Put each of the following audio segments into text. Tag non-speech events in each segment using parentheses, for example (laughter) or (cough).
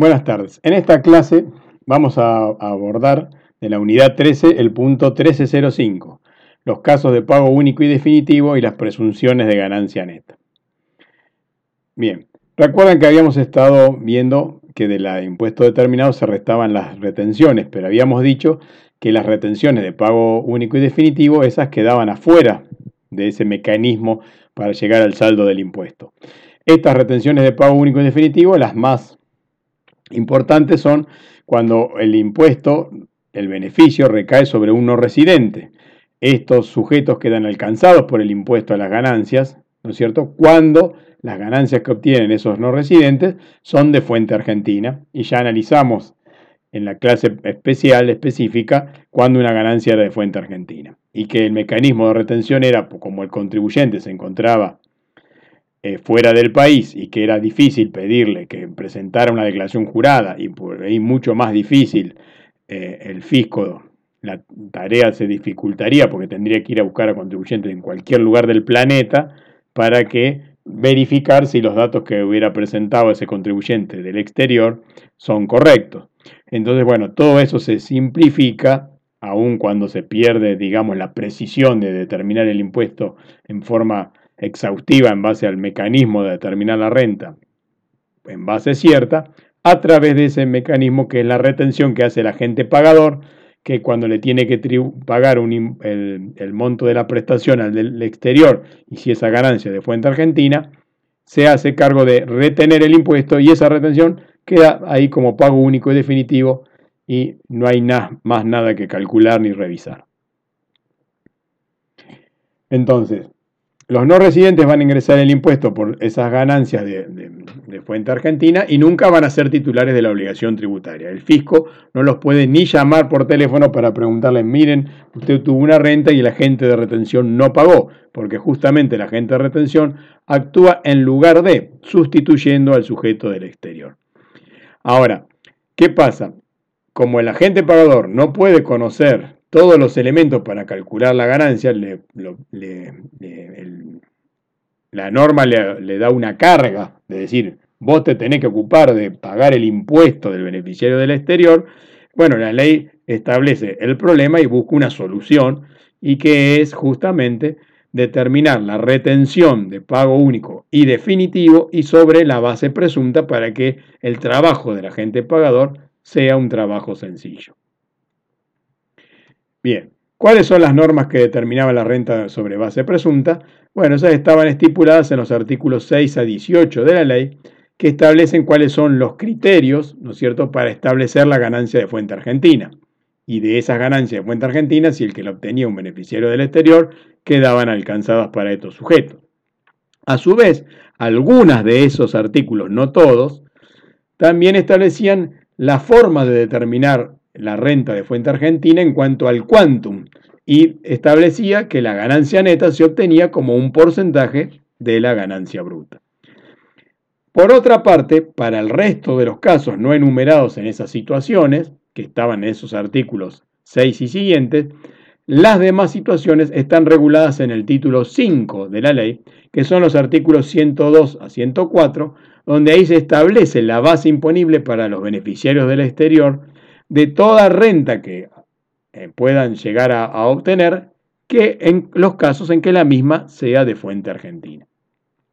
Buenas tardes. En esta clase vamos a abordar de la unidad 13 el punto 1305, los casos de pago único y definitivo y las presunciones de ganancia neta. Bien, recuerdan que habíamos estado viendo que de la impuesto determinado se restaban las retenciones, pero habíamos dicho que las retenciones de pago único y definitivo, esas quedaban afuera de ese mecanismo para llegar al saldo del impuesto. Estas retenciones de pago único y definitivo, las más importantes son cuando el impuesto, el beneficio recae sobre un no residente. Estos sujetos quedan alcanzados por el impuesto a las ganancias, ¿no es cierto? Cuando las ganancias que obtienen esos no residentes son de fuente argentina y ya analizamos en la clase especial específica cuando una ganancia era de fuente argentina y que el mecanismo de retención era como el contribuyente se encontraba eh, fuera del país y que era difícil pedirle que presentara una declaración jurada y por ahí mucho más difícil eh, el fisco, la tarea se dificultaría porque tendría que ir a buscar a contribuyentes en cualquier lugar del planeta para que verificar si los datos que hubiera presentado ese contribuyente del exterior son correctos. Entonces, bueno, todo eso se simplifica, aun cuando se pierde, digamos, la precisión de determinar el impuesto en forma exhaustiva en base al mecanismo de determinar la renta en base cierta, a través de ese mecanismo que es la retención que hace el agente pagador, que cuando le tiene que pagar el, el, monto de la prestación al del exterior y si esa ganancia de fuente argentina, se hace cargo de retener el impuesto y esa retención queda ahí como pago único y definitivo y no hay más nada que calcular ni revisar. Entonces, los no residentes van a ingresar el impuesto por esas ganancias de, fuente argentina y nunca van a ser titulares de la obligación tributaria. El fisco no los puede ni llamar por teléfono para preguntarles, miren, usted tuvo una renta y el agente de retención no pagó, porque justamente el agente de retención actúa en lugar de, sustituyendo al sujeto del exterior. Ahora, ¿qué pasa? Como el agente pagador no puede conocer todos los elementos para calcular la ganancia, la norma le, da una carga de decir, vos te tenés que ocupar de pagar el impuesto del beneficiario del exterior, bueno, la ley establece el problema y busca una solución y que es justamente determinar la retención de pago único y definitivo y sobre la base presunta para que el trabajo del agente pagador sea un trabajo sencillo. Bien, ¿cuáles son las normas que determinaban la renta sobre base presunta? Bueno, esas estaban estipuladas en los artículos 6 a 18 de la ley, que establecen cuáles son los criterios, ¿no es cierto?, para establecer la ganancia de fuente argentina. Y de esas ganancias de fuente argentina, si el que la obtenía un beneficiario del exterior, quedaban alcanzadas para estos sujetos. A su vez, algunas de esos artículos, no todos, también establecían la forma de determinar la renta de fuente argentina en cuanto al quantum y establecía que la ganancia neta se obtenía como un porcentaje de la ganancia bruta. Por otra parte, para el resto de los casos no enumerados en esas situaciones, que estaban en esos artículos 6 y siguientes, las demás situaciones están reguladas en el título 5 de la ley, que son los artículos 102 a 104, donde ahí se establece la base imponible para los beneficiarios del exterior de toda renta que puedan llegar a, obtener que en los casos en que la misma sea de fuente argentina.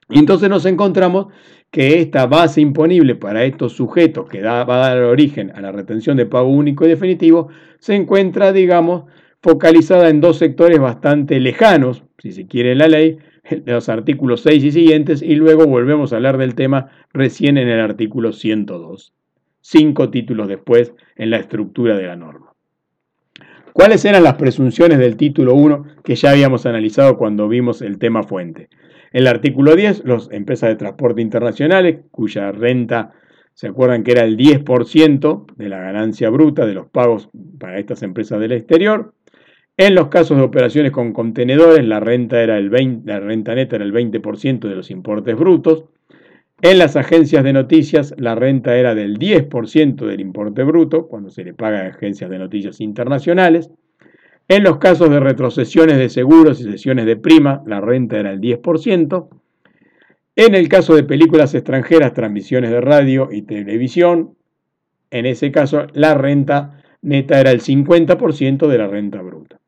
Y entonces nos encontramos que esta base imponible para estos sujetos que va a dar origen a la retención de pago único y definitivo se encuentra, digamos, focalizada en dos sectores bastante lejanos, si se quiere en la ley, los artículos 6 y siguientes, y luego volvemos a hablar del tema recién en el artículo 102 cinco títulos después en la estructura de la norma. ¿Cuáles eran las presunciones del título 1 que ya habíamos analizado cuando vimos el tema fuente? El artículo 10, las empresas de transporte internacionales, cuya renta, se acuerdan que era el 10% de la ganancia bruta de los pagos para estas empresas del exterior. En los casos de operaciones con contenedores, la renta, era el 20, la renta neta era el 20% de los importes brutos. En las agencias de noticias la renta era del 10% del importe bruto cuando se le paga a agencias de noticias internacionales. En los casos de retrocesiones de seguros y sesiones de prima la renta era el 10%. En el caso de películas extranjeras, transmisiones de radio y televisión, en ese caso la renta neta era el 50% de la renta bruta.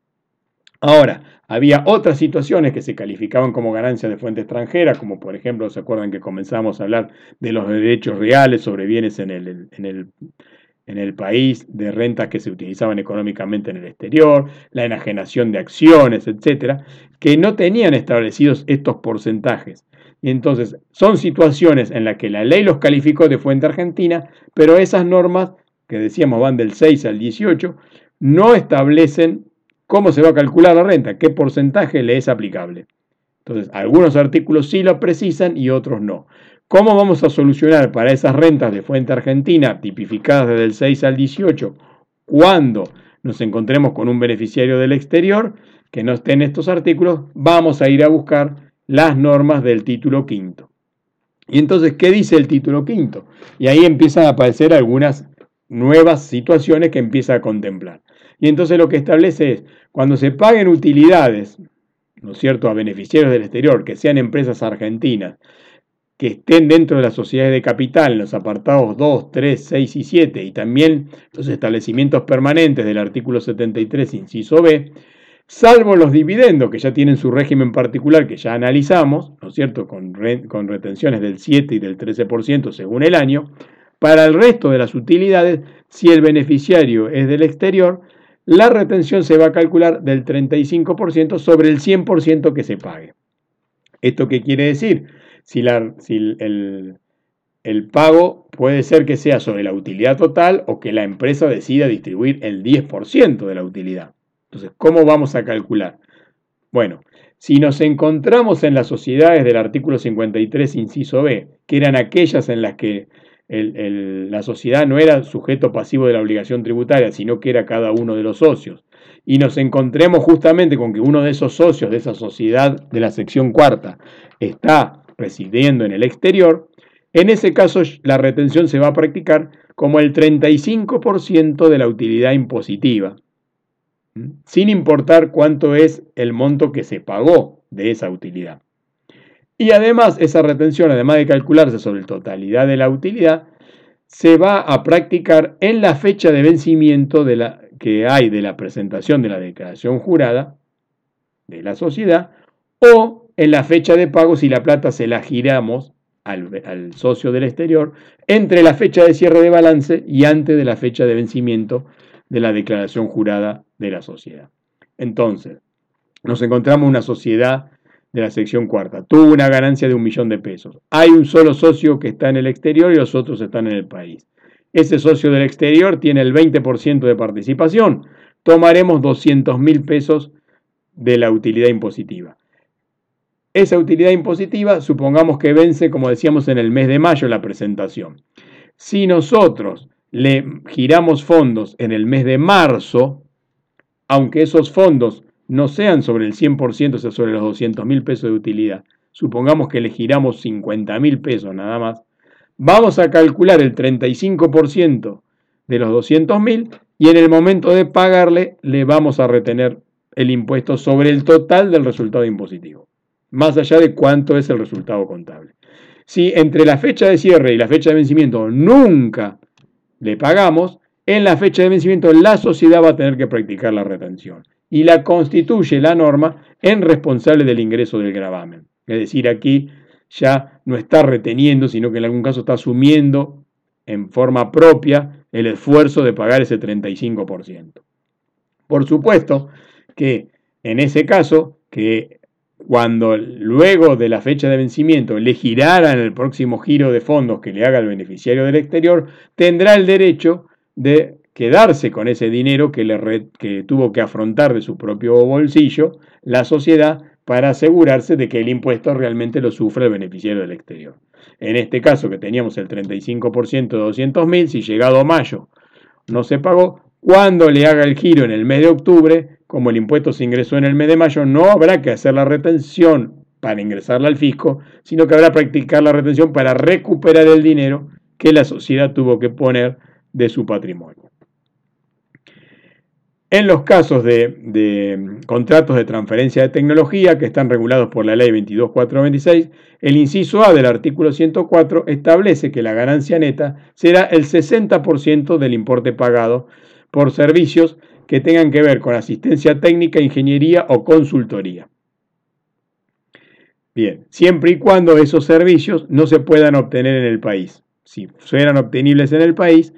Ahora, había otras situaciones que se calificaban como ganancia de fuente extranjera, como por ejemplo, ¿se acuerdan que comenzamos a hablar de los derechos reales sobre bienes en el, en el, en el país, de rentas que se utilizaban económicamente en el exterior, la enajenación de acciones, etcétera, que no tenían establecidos estos porcentajes. Y entonces son situaciones en las que la ley los calificó de fuente argentina, pero esas normas, que decíamos van del 6 al 18, no establecen cómo se va a calcular la renta, qué porcentaje le es aplicable. Entonces, algunos artículos sí lo precisan y otros no. ¿Cómo vamos a solucionar para esas rentas de fuente argentina tipificadas desde el 6 al 18 cuando nos encontremos con un beneficiario del exterior que no esté en estos artículos? Vamos a ir a buscar las normas del título quinto. Y entonces, ¿qué dice el título quinto? Y ahí empiezan a aparecer algunas nuevas situaciones que empieza a contemplar. Y entonces lo que establece es, cuando se paguen utilidades, ¿no es cierto?, a beneficiarios del exterior, que sean empresas argentinas, que estén dentro de las sociedades de capital en los apartados 2, 3, 6 y 7, y también los establecimientos permanentes del artículo 73, inciso B, salvo los dividendos que ya tienen su régimen particular que ya analizamos, ¿no es cierto?, con, con retenciones del 7 y del 13% según el año, para el resto de las utilidades, si el beneficiario es del exterior, la retención se va a calcular del 35% sobre el 100% que se pague. ¿Esto qué quiere decir? Si, el, el pago puede ser que sea sobre la utilidad total o que la empresa decida distribuir el 10% de la utilidad. Entonces, ¿cómo vamos a calcular? Bueno, si nos encontramos en las sociedades del artículo 53, inciso B, que eran aquellas en las que la sociedad no era sujeto pasivo de la obligación tributaria, sino que era cada uno de los socios, y nos encontremos justamente con que uno de esos socios de esa sociedad de la sección cuarta está residiendo en el exterior, en ese caso la retención se va a practicar como el 35% de la utilidad impositiva, sin importar cuánto es el monto que se pagó de esa utilidad. Y además, esa retención, además de calcularse sobre la totalidad de la utilidad, se va a practicar en la fecha de vencimiento de la, que hay de la presentación de la declaración jurada de la sociedad o en la fecha de pago si la plata se la giramos al, al, socio del exterior entre la fecha de cierre de balance y antes de la fecha de vencimiento de la declaración jurada de la sociedad. Entonces, nos encontramos una sociedad de la sección cuarta. Tuvo una ganancia de un millón de pesos. Hay un solo socio que está en el exterior y los otros están en el país. Ese socio del exterior tiene el 20% de participación. Tomaremos 200 mil pesos de la utilidad impositiva. Esa utilidad impositiva, supongamos que vence, como decíamos, en el mes de mayo la presentación. Si nosotros le giramos fondos en el mes de marzo, aunque esos fondos no sean sobre el 100%, o sea, sobre los 200 mil pesos de utilidad, supongamos que le giramos 50 mil pesos nada más, vamos a calcular el 35% de los 200 mil y en el momento de pagarle le vamos a retener el impuesto sobre el total del resultado impositivo, más allá de cuánto es el resultado contable. Si entre la fecha de cierre y la fecha de vencimiento nunca le pagamos, en la fecha de vencimiento la sociedad va a tener que practicar la retención y la constituye la norma en responsable del ingreso del gravamen. Es decir, aquí ya no está reteniendo, sino que en algún caso está asumiendo en forma propia el esfuerzo de pagar ese 35%. Por supuesto que en ese caso, que cuando luego de la fecha de vencimiento le girara en el próximo giro de fondos que le haga el beneficiario del exterior, tendrá el derecho de quedarse con ese dinero que, le que tuvo que afrontar de su propio bolsillo la sociedad para asegurarse de que el impuesto realmente lo sufre el beneficiario del exterior. En este caso que teníamos el 35% de 200 mil, si llegado mayo no se pagó, cuando le haga el giro en el mes de octubre, como el impuesto se ingresó en el mes de mayo, no habrá que hacer la retención para ingresarla al fisco, sino que habrá que practicar la retención para recuperar el dinero que la sociedad tuvo que poner de su patrimonio. En los casos de, contratos de transferencia de tecnología que están regulados por la ley 22426, el inciso A del artículo 104 establece que la ganancia neta será el 60% del importe pagado por servicios que tengan que ver con asistencia técnica, ingeniería o consultoría. Bien, siempre y cuando esos servicios no se puedan obtener en el país. Si fueran obtenibles en el país,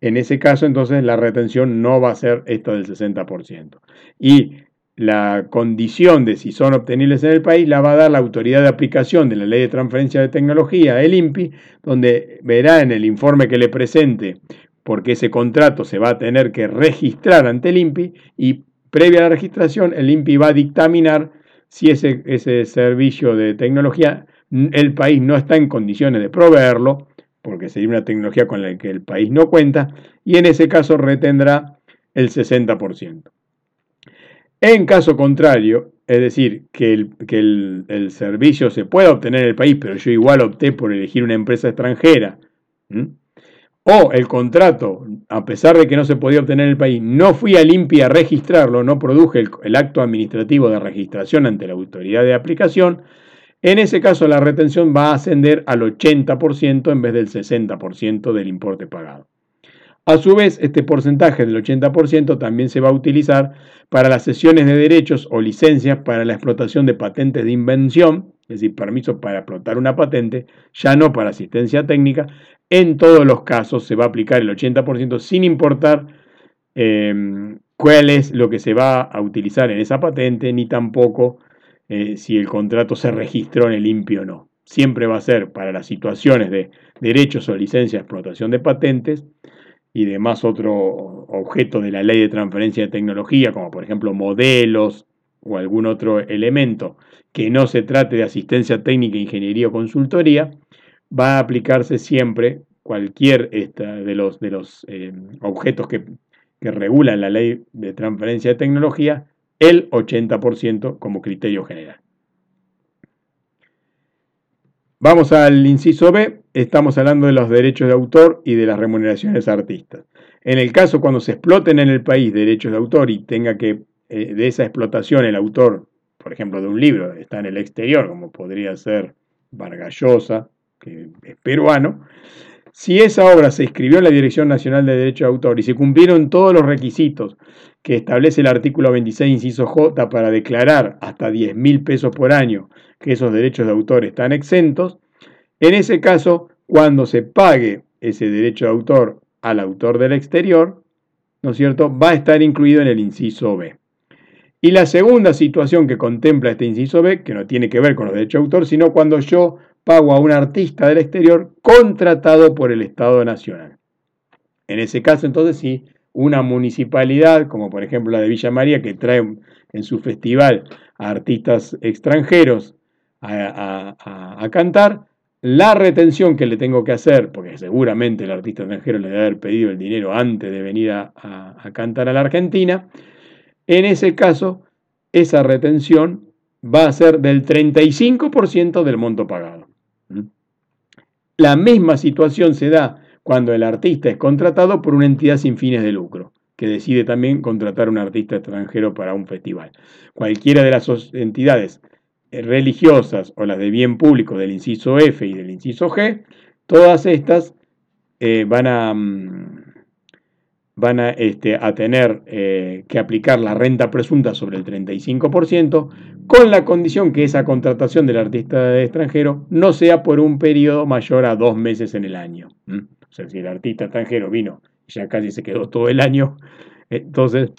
en ese caso, entonces, la retención no va a ser esta del 60%. Y la condición de si son obtenibles en el país la va a dar la autoridad de aplicación de la ley de transferencia de tecnología, el INPI, donde verá en el informe que le presente, porque ese contrato se va a tener que registrar ante el INPI y previa a la registración el INPI va a dictaminar si ese, ese servicio de tecnología el país no está en condiciones de proveerlo porque sería una tecnología con la que el país no cuenta, y en ese caso retendrá el 60%. En caso contrario, es decir, que, el, el, servicio se pueda obtener en el país, pero yo igual opté por elegir una empresa extranjera, o el contrato, a pesar de que no se podía obtener en el país, no fui al INPI a registrarlo, no produje el acto administrativo de registración ante la autoridad de aplicación, en ese caso, la retención va a ascender al 80% en vez del 60% del importe pagado. A su vez, este porcentaje del 80% también se va a utilizar para las sesiones de derechos o licencias para la explotación de patentes de invención, es decir, permiso para explotar una patente, ya no para asistencia técnica. En todos los casos se va a aplicar el 80% sin importar eh, cuál es lo que se va a utilizar en esa patente, ni tampoco eh, si el contrato se registró en el INPI o no. Siempre va a ser para las situaciones de derechos o licencia de explotación de patentes y demás otro objeto de la ley de transferencia de tecnología, como por ejemplo modelos o algún otro elemento que no se trate de asistencia técnica, ingeniería o consultoría, va a aplicarse siempre cualquier de los, de los eh, objetos que regulan la ley de transferencia de tecnología el 80% como criterio general. Vamos al inciso B, estamos hablando de los derechos de autor y de las remuneraciones artistas. En el caso cuando se exploten en el país derechos de autor y tenga que eh, de esa explotación el autor, por ejemplo, de un libro, está en el exterior, como podría ser Vargallosa, que es peruano, si esa obra se inscribió en la Dirección Nacional de Derecho de Autor y se cumplieron todos los requisitos que establece el artículo 26, inciso J, para declarar hasta 10 mil pesos por año que esos derechos de autor están exentos, en ese caso, cuando se pague ese derecho de autor al autor del exterior, ¿no es cierto?, va a estar incluido en el inciso B. Y la segunda situación que contempla este inciso B, que no tiene que ver con los derechos de autor, sino cuando yo pago a un artista del exterior contratado por el Estado Nacional. En ese caso, entonces, sí, una municipalidad, como por ejemplo la de Villa María, que trae en su festival a artistas extranjeros a, cantar, la retención que le tengo que hacer, porque seguramente el artista extranjero le debe haber pedido el dinero antes de venir a, a cantar a la Argentina, en ese caso, esa retención va a ser del 35% del monto pagado. La misma situación se da cuando el artista es contratado por una entidad sin fines de lucro, que decide también contratar a un artista extranjero para un festival. Cualquiera de las entidades eh, religiosas o las de bien público del inciso F y del inciso G, todas estas eh, van a, mm, van a, este, a tener eh, que aplicar la renta presunta sobre el 35%, con la condición que esa contratación del artista extranjero no sea por un periodo mayor a dos meses en el año. O sea, si el artista extranjero vino y ya casi se quedó todo el año, entonces,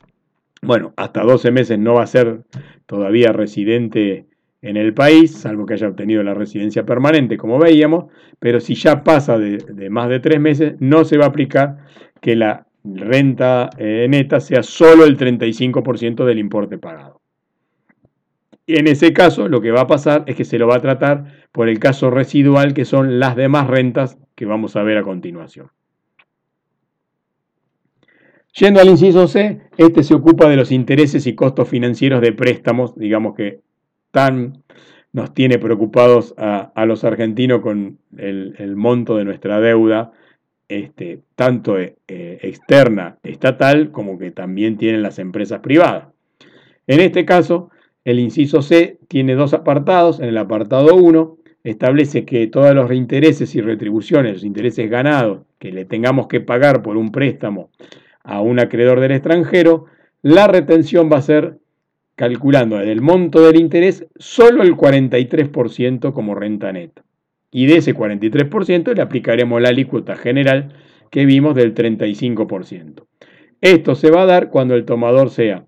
bueno, hasta 12 meses no va a ser todavía residente en el país, salvo que haya obtenido la residencia permanente, como veíamos, pero si ya pasa de, más de tres meses, no se va a aplicar que la renta eh, neta sea solo el 35% del importe pagado. En ese caso, lo que va a pasar es que se lo va a tratar por el caso residual, que son las demás rentas que vamos a ver a continuación. Yendo al inciso C, este se ocupa de los intereses y costos financieros de préstamos, digamos que tan nos tiene preocupados a, los argentinos con el, monto de nuestra deuda este, tanto eh, externa estatal como que también tienen las empresas privadas. En este caso, el inciso C tiene dos apartados. En el apartado 1 establece que todos los intereses y retribuciones, los intereses ganados que le tengamos que pagar por un préstamo a un acreedor del extranjero, la retención va a ser calculando del monto del interés solo el 43% como renta neta. Y de ese 43% le aplicaremos la alícuota general que vimos del 35%. Esto se va a dar cuando el tomador sea,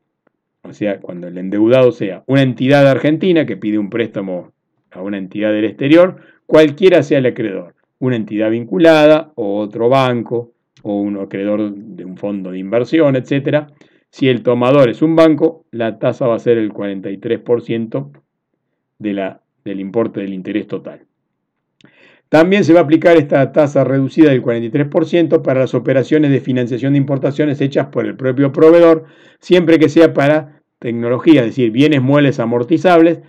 o sea, cuando el endeudado sea una entidad argentina que pide un préstamo a una entidad del exterior, cualquiera sea el acreedor, una entidad vinculada o otro banco o un acreedor de un fondo de inversión, etc. Si el tomador es un banco, la tasa va a ser el 43% de la, del importe del interés total. También se va a aplicar esta tasa reducida del 43% para las operaciones de financiación de importaciones hechas por el propio proveedor, siempre que sea para tecnología, es decir, bienes muebles amortizables,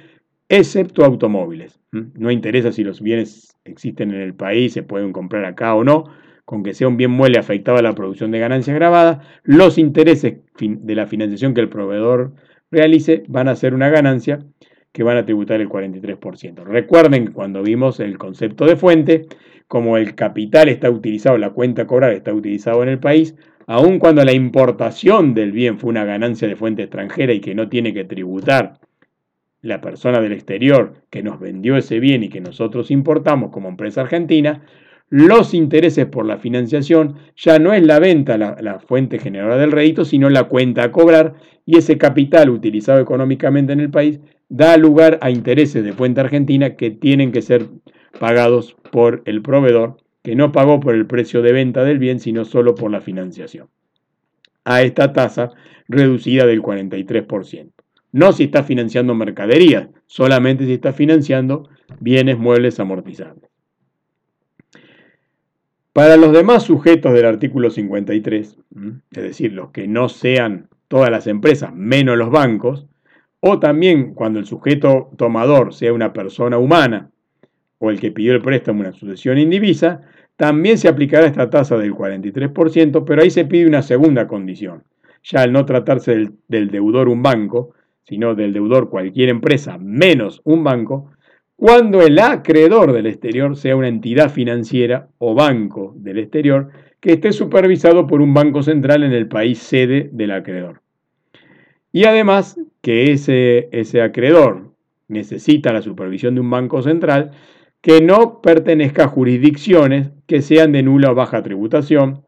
excepto automóviles. No interesa si los bienes existen en el país, se pueden comprar acá o no, con que sea un bien mueble afectado a la producción de ganancias grabadas, los intereses de la financiación que el proveedor realice van a ser una ganancia que van a tributar el 43%. Recuerden cuando vimos el concepto de fuente, como el capital está utilizado, la cuenta cobrar está utilizado en el país, aun cuando la importación del bien fue una ganancia de fuente extranjera y que no tiene que tributar la persona del exterior que nos vendió ese bien y que nosotros importamos como empresa argentina, los intereses por la financiación ya no es la venta la, fuente generadora del rédito, sino la cuenta a cobrar y ese capital utilizado económicamente en el país da lugar a intereses de fuente argentina que tienen que ser pagados por el proveedor, que no pagó por el precio de venta del bien, sino solo por la financiación. A esta tasa reducida del 43%. No si está financiando mercaderías, solamente si está financiando bienes muebles amortizables. Para los demás sujetos del artículo 53, es decir, los que no sean todas las empresas, menos los bancos, o también cuando el sujeto tomador sea una persona humana o el que pidió el préstamo una sucesión indivisa, también se aplicará esta tasa del 43%, pero ahí se pide una segunda condición. Ya al no tratarse del, del deudor un banco, sino del deudor cualquier empresa menos un banco, cuando el acreedor del exterior sea una entidad financiera o banco del exterior que esté supervisado por un banco central en el país sede del acreedor. Y además que ese, ese acreedor necesita la supervisión de un banco central que no pertenezca a jurisdicciones que sean de nula o baja tributación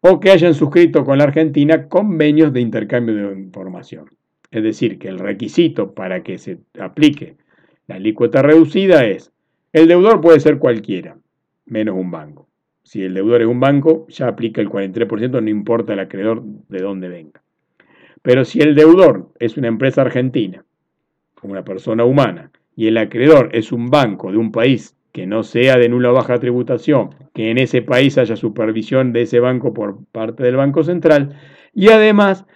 o que hayan suscrito con la Argentina convenios de intercambio de información. Es decir, que el requisito para que se aplique la alícuota reducida es, el deudor puede ser cualquiera, menos un banco. Si el deudor es un banco, ya aplica el 43%, no importa el acreedor de dónde venga. Pero si el deudor es una empresa argentina, una persona humana, y el acreedor es un banco de un país que no sea de nula o baja tributación, que en ese país haya supervisión de ese banco por parte del Banco Central, y además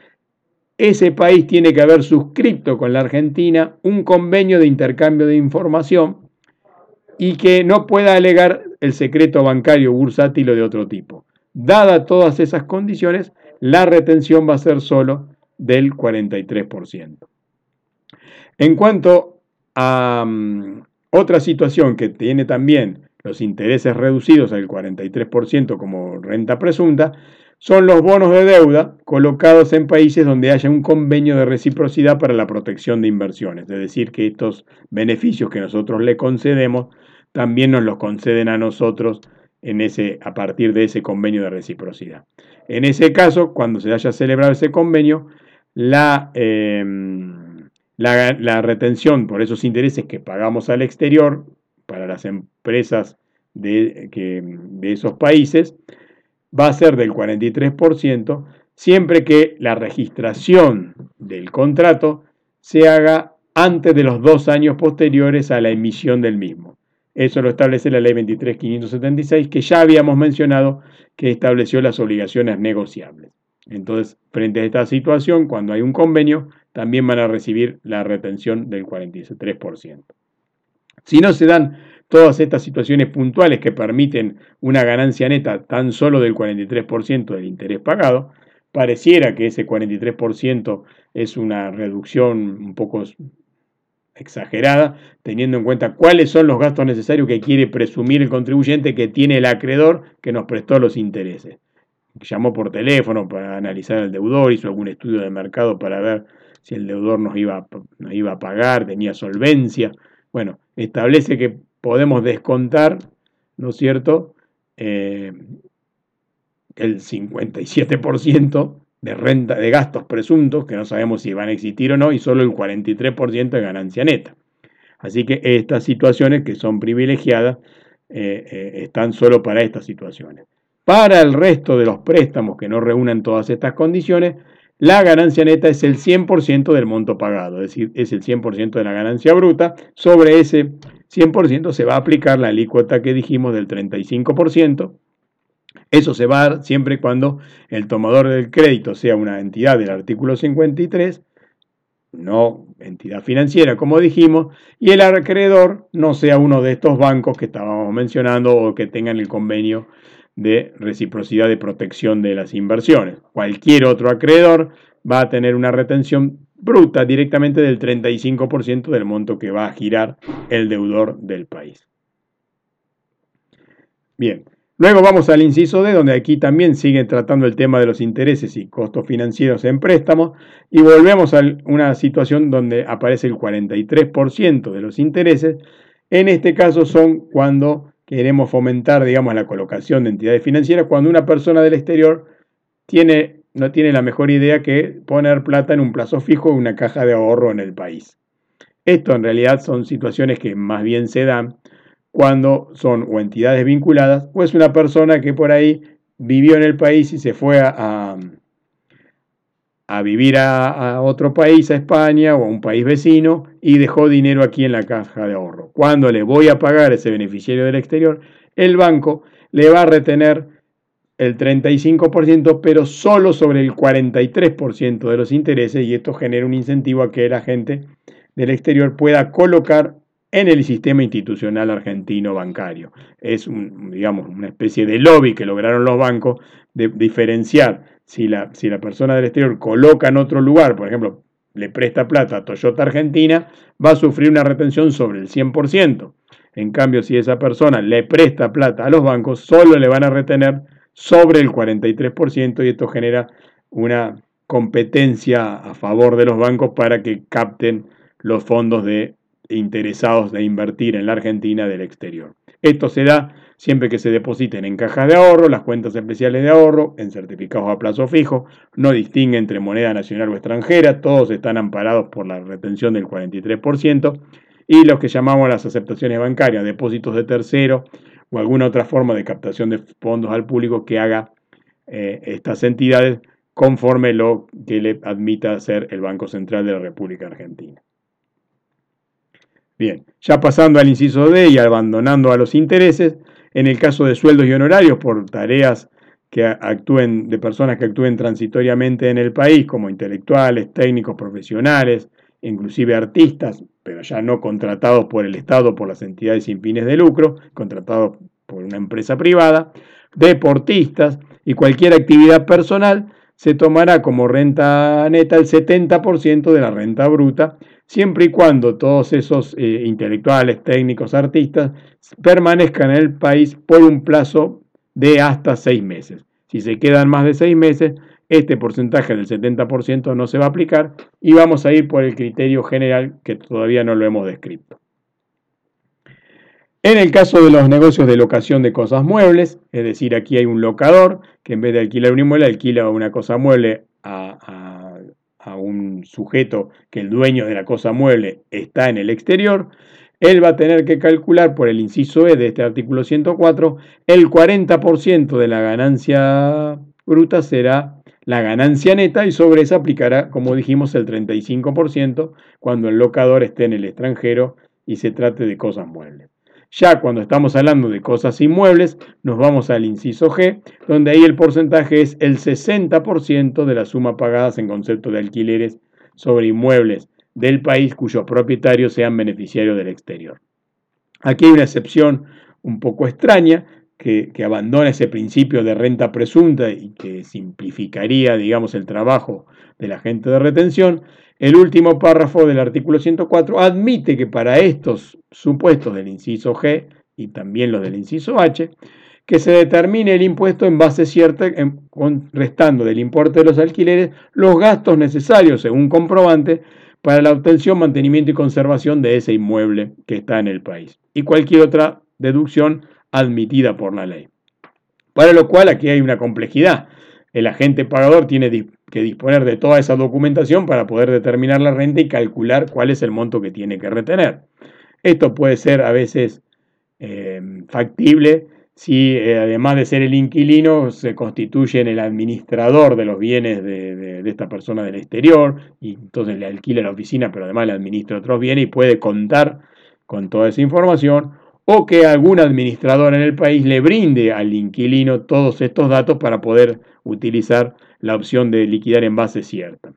ese país tiene que haber suscrito con la Argentina un convenio de intercambio de información y que no pueda alegar el secreto bancario bursátil o de otro tipo. Dada todas esas condiciones, la retención va a ser solo del 43%. En cuanto a um, otra situación que tiene también los intereses reducidos al 43% como renta presunta, son los bonos de deuda colocados en países donde haya un convenio de reciprocidad para la protección de inversiones. Es decir, que estos beneficios que nosotros le concedemos también nos los conceden a nosotros en ese, a partir de ese convenio de reciprocidad. En ese caso, cuando se haya celebrado ese convenio, la, em, la, retención por esos intereses que pagamos al exterior para las empresas de, de esos países va a ser del 43%, siempre que la registración del contrato se haga antes de los dos años posteriores a la emisión del mismo. Eso lo establece la ley 23.576, que ya habíamos mencionado que estableció las obligaciones negociables. Entonces, frente a esta situación, cuando hay un convenio, también van a recibir la retención del 43%. Si no se dan todas estas situaciones puntuales que permiten una ganancia neta tan solo del 43% del interés pagado, pareciera que ese 43% es una reducción un poco exagerada, teniendo en cuenta cuáles son los gastos necesarios que quiere presumir el contribuyente que tiene el acreedor que nos prestó los intereses. Llamó por teléfono para analizar el deudor, hizo algún estudio de mercado para ver si el deudor nos iba, iba a pagar, tenía solvencia. Bueno, establece que podemos descontar, ¿no es cierto?, eh, el 57% de renta de gastos presuntos, que no sabemos si van a existir o no, y solo el 43% de ganancia neta. Así que estas situaciones que son privilegiadas eh, eh, están solo para estas situaciones. Para el resto de los préstamos que no reúnan todas estas condiciones, la ganancia neta es el 100% del monto pagado, es decir, es el 100% de la ganancia bruta. Sobre ese 100% se va a aplicar la alícuota que dijimos del 35%, eso se va a dar siempre cuando el tomador del crédito sea una entidad del artículo 53, no entidad financiera, como dijimos, y el acreedor no sea uno de estos bancos que estábamos mencionando o que tengan el convenio de reciprocidad de protección de las inversiones. Cualquier otro acreedor va a tener una retención bruta directamente del 35% del monto que va a girar el deudor del país. Bien, Luego vamos al inciso D, donde aquí también sigue tratando el tema de los intereses y costos financieros en préstamos, y volvemos a una situación donde aparece el 43% de los intereses. En este caso son cuando queremos fomentar, digamos, la colocación de entidades financieras, cuando una persona del exterior tiene, no tiene la mejor idea que poner plata en un plazo fijo en una caja de ahorro en el país. Esto en realidad son situaciones que más bien se dan cuando son o entidades vinculadas o es una persona que por ahí vivió en el país y se fue a, a, vivir a, otro país, a España o a un país vecino y dejó dinero aquí en la caja de ahorro. Cuando le voy a pagar a ese beneficiario del exterior, el banco le va a retener el 35%, pero solo sobre el 43% de los intereses y esto genera un incentivo a que la gente del exterior pueda colocar en el sistema institucional argentino bancario. Es, un, digamos, una especie de lobby que lograron los bancos de diferenciar si la, si la persona del exterior coloca en otro lugar, por ejemplo, le presta plata a Toyota Argentina, va a sufrir una retención sobre el 100%. En cambio, si esa persona le presta plata a los bancos, solo le van a retener sobre el 43% y esto genera una competencia a favor de los bancos para que capten los fondos de interesados de invertir en la Argentina del exterior. Esto se da siempre que se depositen en cajas de ahorro, las cuentas especiales de ahorro, en certificados a plazo fijo, no distingue entre moneda nacional o extranjera, todos están amparados por la retención del 43%, y los que llamamos las aceptaciones bancarias, depósitos de tercero o alguna otra forma de captación de fondos al público que haga eh, estas entidades conforme lo que le admita hacer el Banco Central de la República Argentina. Bien, ya pasando al inciso D y abandonando a los intereses, en el caso de sueldos y honorarios por tareas que actúen de personas que actúen transitoriamente en el país, como intelectuales, técnicos, profesionales, inclusive artistas, pero ya no contratados por el Estado, por las entidades sin fines de lucro, contratados por una empresa privada, deportistas y cualquier actividad personal, se tomará como renta neta el 70% de la renta bruta siempre y cuando todos esos eh, intelectuales, técnicos, artistas permanezcan en el país por un plazo de hasta seis meses. Si se quedan más de seis meses, este porcentaje del 70% no se va a aplicar y vamos a ir por el criterio general que todavía no lo hemos descrito. En el caso de los negocios de locación de cosas muebles, es decir, aquí hay un locador que en vez de alquilar un inmueble, alquila una cosa mueble a a un sujeto que el dueño de la cosa mueble está en el exterior, él va a tener que calcular por el inciso E de este artículo 104, el 40% de la ganancia bruta será la ganancia neta y sobre esa aplicará, como dijimos, el 35% cuando el locador esté en el extranjero y se trate de cosas muebles. Ya cuando estamos hablando de cosas inmuebles, nos vamos al inciso G, donde ahí el porcentaje es el 60% de la suma pagadas en concepto de alquileres sobre inmuebles del país cuyos propietarios sean beneficiarios del exterior. Aquí hay una excepción un poco extraña que, abandona ese principio de renta presunta y que simplificaría, digamos, el trabajo del agente de retención. El último párrafo del artículo 104 admite que para estos supuestos del inciso G y también los del inciso H, que se determine el impuesto en base cierta, restando del importe de los alquileres los gastos necesarios, según comprobante, para la obtención, mantenimiento y conservación de ese inmueble que está en el país. Y cualquier otra deducción admitida por la ley. Para lo cual aquí hay una complejidad. El agente pagador tiene que disponer de toda esa documentación para poder determinar la renta y calcular cuál es el monto que tiene que retener. Esto puede ser a veces eh, factible si eh, además de ser el inquilino se constituye en el administrador de los bienes de, esta persona del exterior y entonces le alquila la oficina pero además le administra otros bienes y puede contar con toda esa información o que algún administrador en el país le brinde al inquilino todos estos datos para poder utilizar la opción de liquidar en base cierta.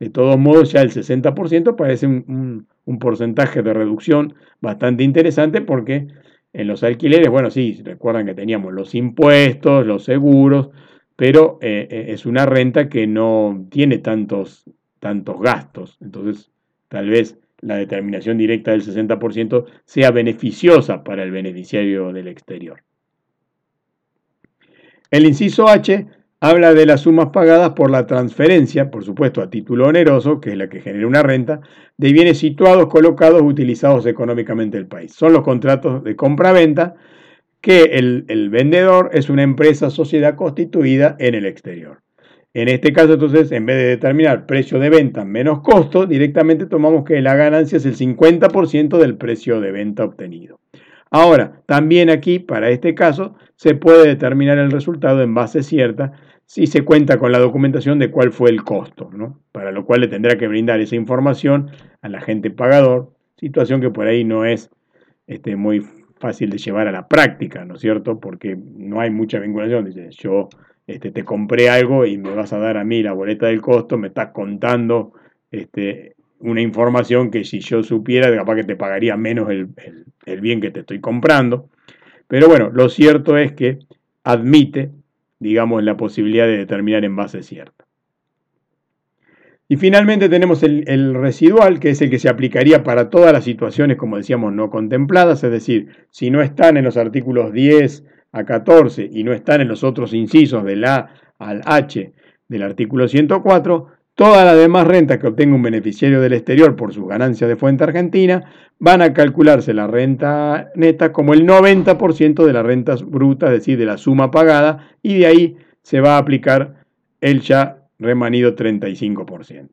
De todos modos, ya el 60% parece un, porcentaje de reducción bastante interesante porque en los alquileres, bueno, sí, recuerdan que teníamos los impuestos, los seguros, pero eh, eh, es una renta que no tiene tantos, tantos gastos. Entonces, tal vez la determinación directa del 60% sea beneficiosa para el beneficiario del exterior. El inciso H habla de las sumas pagadas por la transferencia, por supuesto a título oneroso, que es la que genera una renta, de bienes situados, colocados, utilizados económicamente en el país. Son los contratos de compra-venta que el, el vendedor es una empresa sociedad constituida en el exterior. En este caso, entonces, en vez de determinar precio de venta menos costo, directamente tomamos que la ganancia es el 50% del precio de venta obtenido. Ahora, también aquí, para este caso, se puede determinar el resultado en base cierta si se cuenta con la documentación de cuál fue el costo, ¿no? para lo cual le tendrá que brindar esa información al agente pagador, situación que por ahí no es este, muy fácil de llevar a la práctica, ¿no es cierto? Porque no hay mucha vinculación. Dice, yo este, te compré algo y me vas a dar a mí la boleta del costo, me estás contando este, una información que si yo supiera, capaz que te pagaría menos el, bien que te estoy comprando. Pero bueno, lo cierto es que admite, digamos, la posibilidad de determinar en base cierta. Y finalmente tenemos el, el, residual, que es el que se aplicaría para todas las situaciones, como decíamos, no contempladas, es decir, si no están en los artículos 10 a 14 y no están en los otros incisos del A al H del artículo 104, todas las demás rentas que obtenga un beneficiario del exterior por sus ganancias de fuente argentina van a calcularse la renta neta como el 90% de las rentas brutas, es decir, de la suma pagada, y de ahí se va a aplicar el ya remanido 35%.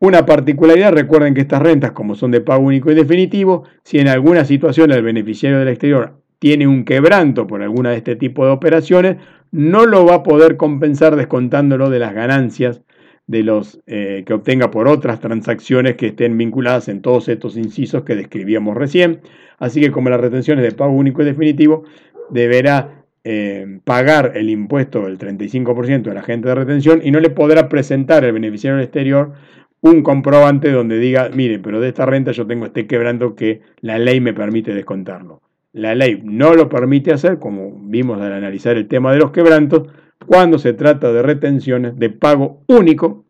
Una particularidad, recuerden que estas rentas, como son de pago único y definitivo, si en alguna situación el beneficiario del exterior tiene un quebranto por alguna de este tipo de operaciones, no lo va a poder compensar descontándolo de las ganancias de los eh, que obtenga por otras transacciones que estén vinculadas en todos estos incisos que describíamos recién. Así que como las retenciones de pago único y definitivo, deberá eh, pagar el impuesto del 35% de la agente de retención y no le podrá presentar al beneficiario exterior un comprobante donde diga, mire, pero de esta renta yo tengo este quebranto que la ley me permite descontarlo. La ley no lo permite hacer, como vimos al analizar el tema de los quebrantos, cuando se trata de retenciones de pago único,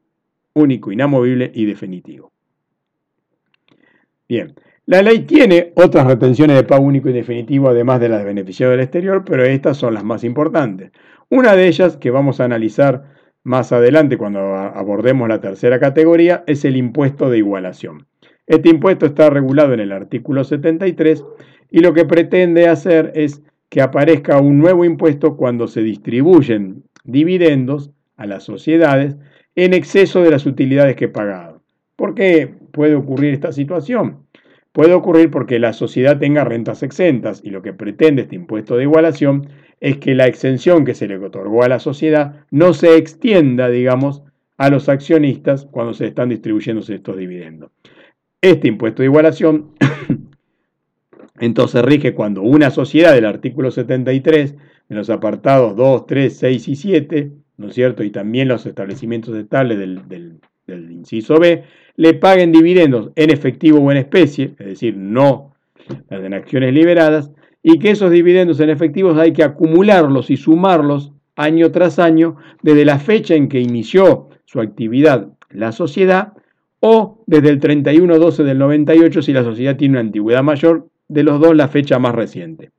único, inamovible y definitivo. Bien, la ley tiene otras retenciones de pago único y definitivo, además de las de beneficiario del exterior, pero estas son las más importantes. Una de ellas, que vamos a analizar más adelante cuando abordemos la tercera categoría, es el impuesto de igualación. Este impuesto está regulado en el artículo 73 y lo que pretende hacer es que aparezca un nuevo impuesto cuando se distribuyen dividendos a las sociedades en exceso de las utilidades que he pagado. ¿Por qué puede ocurrir esta situación? Puede ocurrir porque la sociedad tenga rentas exentas y lo que pretende este impuesto de igualación es que la exención que se le otorgó a la sociedad no se extienda, digamos, a los accionistas cuando se están distribuyendo estos dividendos. Este impuesto de igualación entonces rige cuando una sociedad del artículo 73, en los apartados 2, 3, 6 y 7, ¿no es cierto? Y también los establecimientos estables del, del inciso B le paguen dividendos en efectivo o en especie, es decir, no en acciones liberadas, y que esos dividendos en efectivos hay que acumularlos y sumarlos año tras año desde la fecha en que inició su actividad la sociedad o desde el 31-12 del 98 si la sociedad tiene una antigüedad mayor, de los dos la fecha más reciente.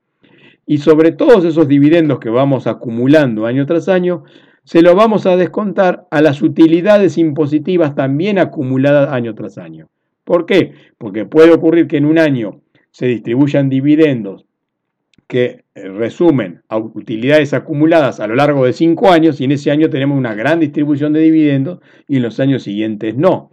Y sobre todos esos dividendos que vamos acumulando año tras año, se lo vamos a descontar a las utilidades impositivas también acumuladas año tras año. ¿Por qué? Porque puede ocurrir que en un año se distribuyan dividendos que eh, resumen a utilidades acumuladas a lo largo de cinco años y en ese año tenemos una gran distribución de dividendos y en los años siguientes no.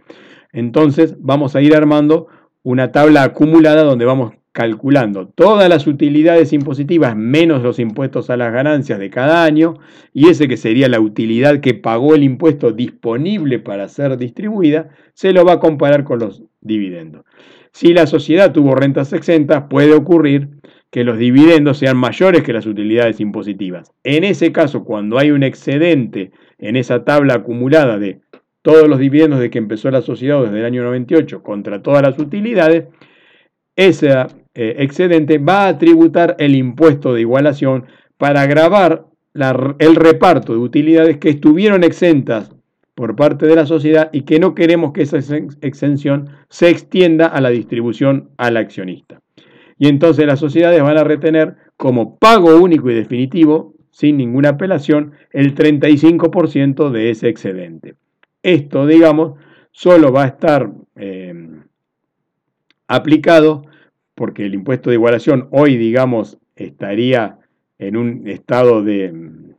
Entonces vamos a ir armando una tabla acumulada donde vamos calculando todas las utilidades impositivas menos los impuestos a las ganancias de cada año y ese que sería la utilidad que pagó el impuesto disponible para ser distribuida, se lo va a comparar con los dividendos. Si la sociedad tuvo rentas exentas, puede ocurrir que los dividendos sean mayores que las utilidades impositivas. En ese caso, cuando hay un excedente en esa tabla acumulada de todos los dividendos de que empezó la sociedad desde el año 98 contra todas las utilidades, ese eh, excedente va a tributar el impuesto de igualación para grabar el reparto de utilidades que estuvieron exentas por parte de la sociedad y que no queremos que esa exención se extienda a la distribución al accionista. Y entonces las sociedades van a retener como pago único y definitivo, sin ninguna apelación, el 35% de ese excedente. Esto, digamos, solo va a estar eh, aplicado porque el impuesto de igualación hoy, digamos, estaría en un estado de mm,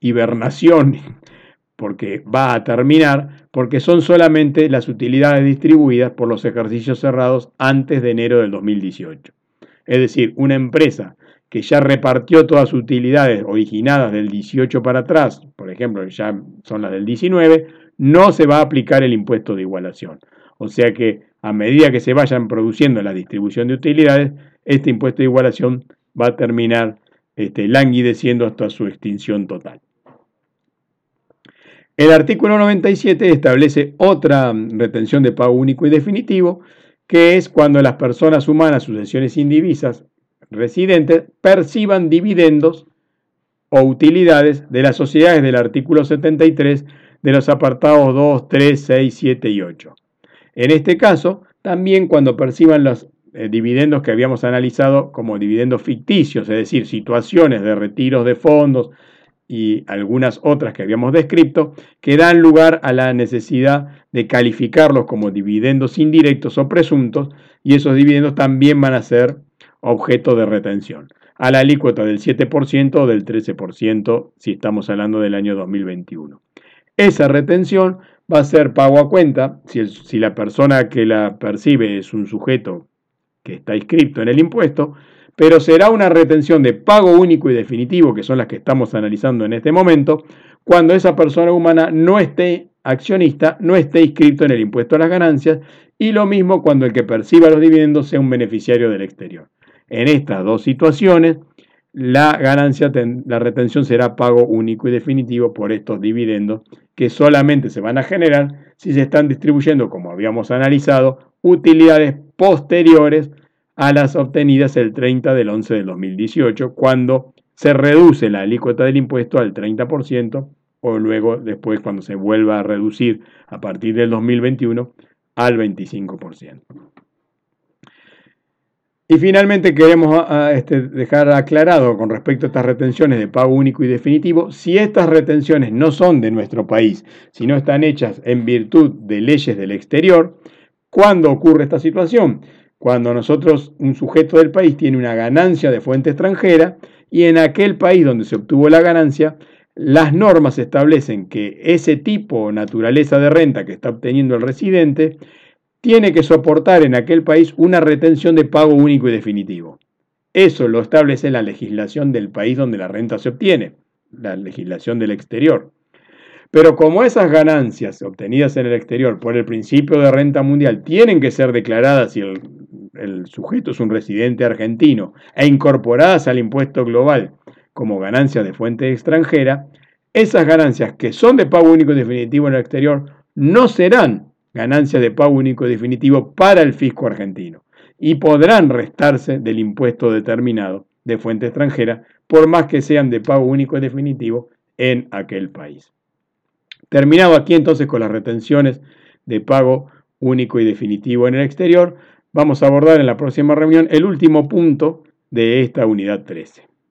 hibernación, (laughs) porque va a terminar, porque son solamente las utilidades distribuidas por los ejercicios cerrados antes de enero del 2018. Es decir, una empresa que ya repartió todas sus utilidades originadas del 18 para atrás, por ejemplo, ya son las del 19, no se va a aplicar el impuesto de igualación. O sea que a medida que se vayan produciendo la distribución de utilidades, este impuesto de igualación va a terminar este, languideciendo hasta su extinción total. El artículo 97 establece otra retención de pago único y definitivo, que es cuando las personas humanas, sucesiones indivisas, residentes, perciban dividendos o utilidades de las sociedades del artículo 73 de los apartados 2, 3, 6, 7 y 8. En este caso, también cuando perciban los eh, dividendos que habíamos analizado como dividendos ficticios, es decir, situaciones de retiros de fondos y algunas otras que habíamos descrito, que dan lugar a la necesidad de calificarlos como dividendos indirectos o presuntos, y esos dividendos también van a ser objeto de retención, a la alícuota del 7% o del 13% si estamos hablando del año 2021. Esa retención va a ser pago a cuenta, si, la persona que la percibe es un sujeto que está inscrito en el impuesto, pero será una retención de pago único y definitivo, que son las que estamos analizando en este momento, cuando esa persona humana no esté accionista, no esté inscrito en el impuesto a las ganancias, y lo mismo cuando el que perciba los dividendos sea un beneficiario del exterior. En estas dos situaciones, la ganancia, la retención será pago único y definitivo por estos dividendos que solamente se van a generar si se están distribuyendo, como habíamos analizado, utilidades posteriores a las obtenidas el 30 del 11 del 2018, cuando se reduce la alícuota del impuesto al 30% o luego después cuando se vuelva a reducir a partir del 2021 al 25%. Y finalmente queremos ah, ah, este, dejar aclarado con respecto a estas retenciones de pago único y definitivo, si estas retenciones no son de nuestro país, sino están hechas en virtud de leyes del exterior, ¿cuándo ocurre esta situación? Cuando nosotros, un sujeto del país, tiene una ganancia de fuente extranjera y en aquel país donde se obtuvo la ganancia, las normas establecen que ese tipo o naturaleza de renta que está obteniendo el residente tiene que soportar en aquel país una retención de pago único y definitivo. Eso lo establece la legislación del país donde la renta se obtiene, la legislación del exterior. Pero como esas ganancias obtenidas en el exterior por el principio de renta mundial tienen que ser declaradas si el, sujeto es un residente argentino e incorporadas al impuesto global como ganancias de fuente extranjera, esas ganancias que son de pago único y definitivo en el exterior no serán ganancias de pago único definitivo para el fisco argentino y podrán restarse del impuesto determinado de fuente extranjera, por más que sean de pago único definitivo en aquel país. Terminado aquí entonces con las retenciones de pago único y definitivo en el exterior, vamos a abordar en la próxima reunión el último punto de esta unidad 13.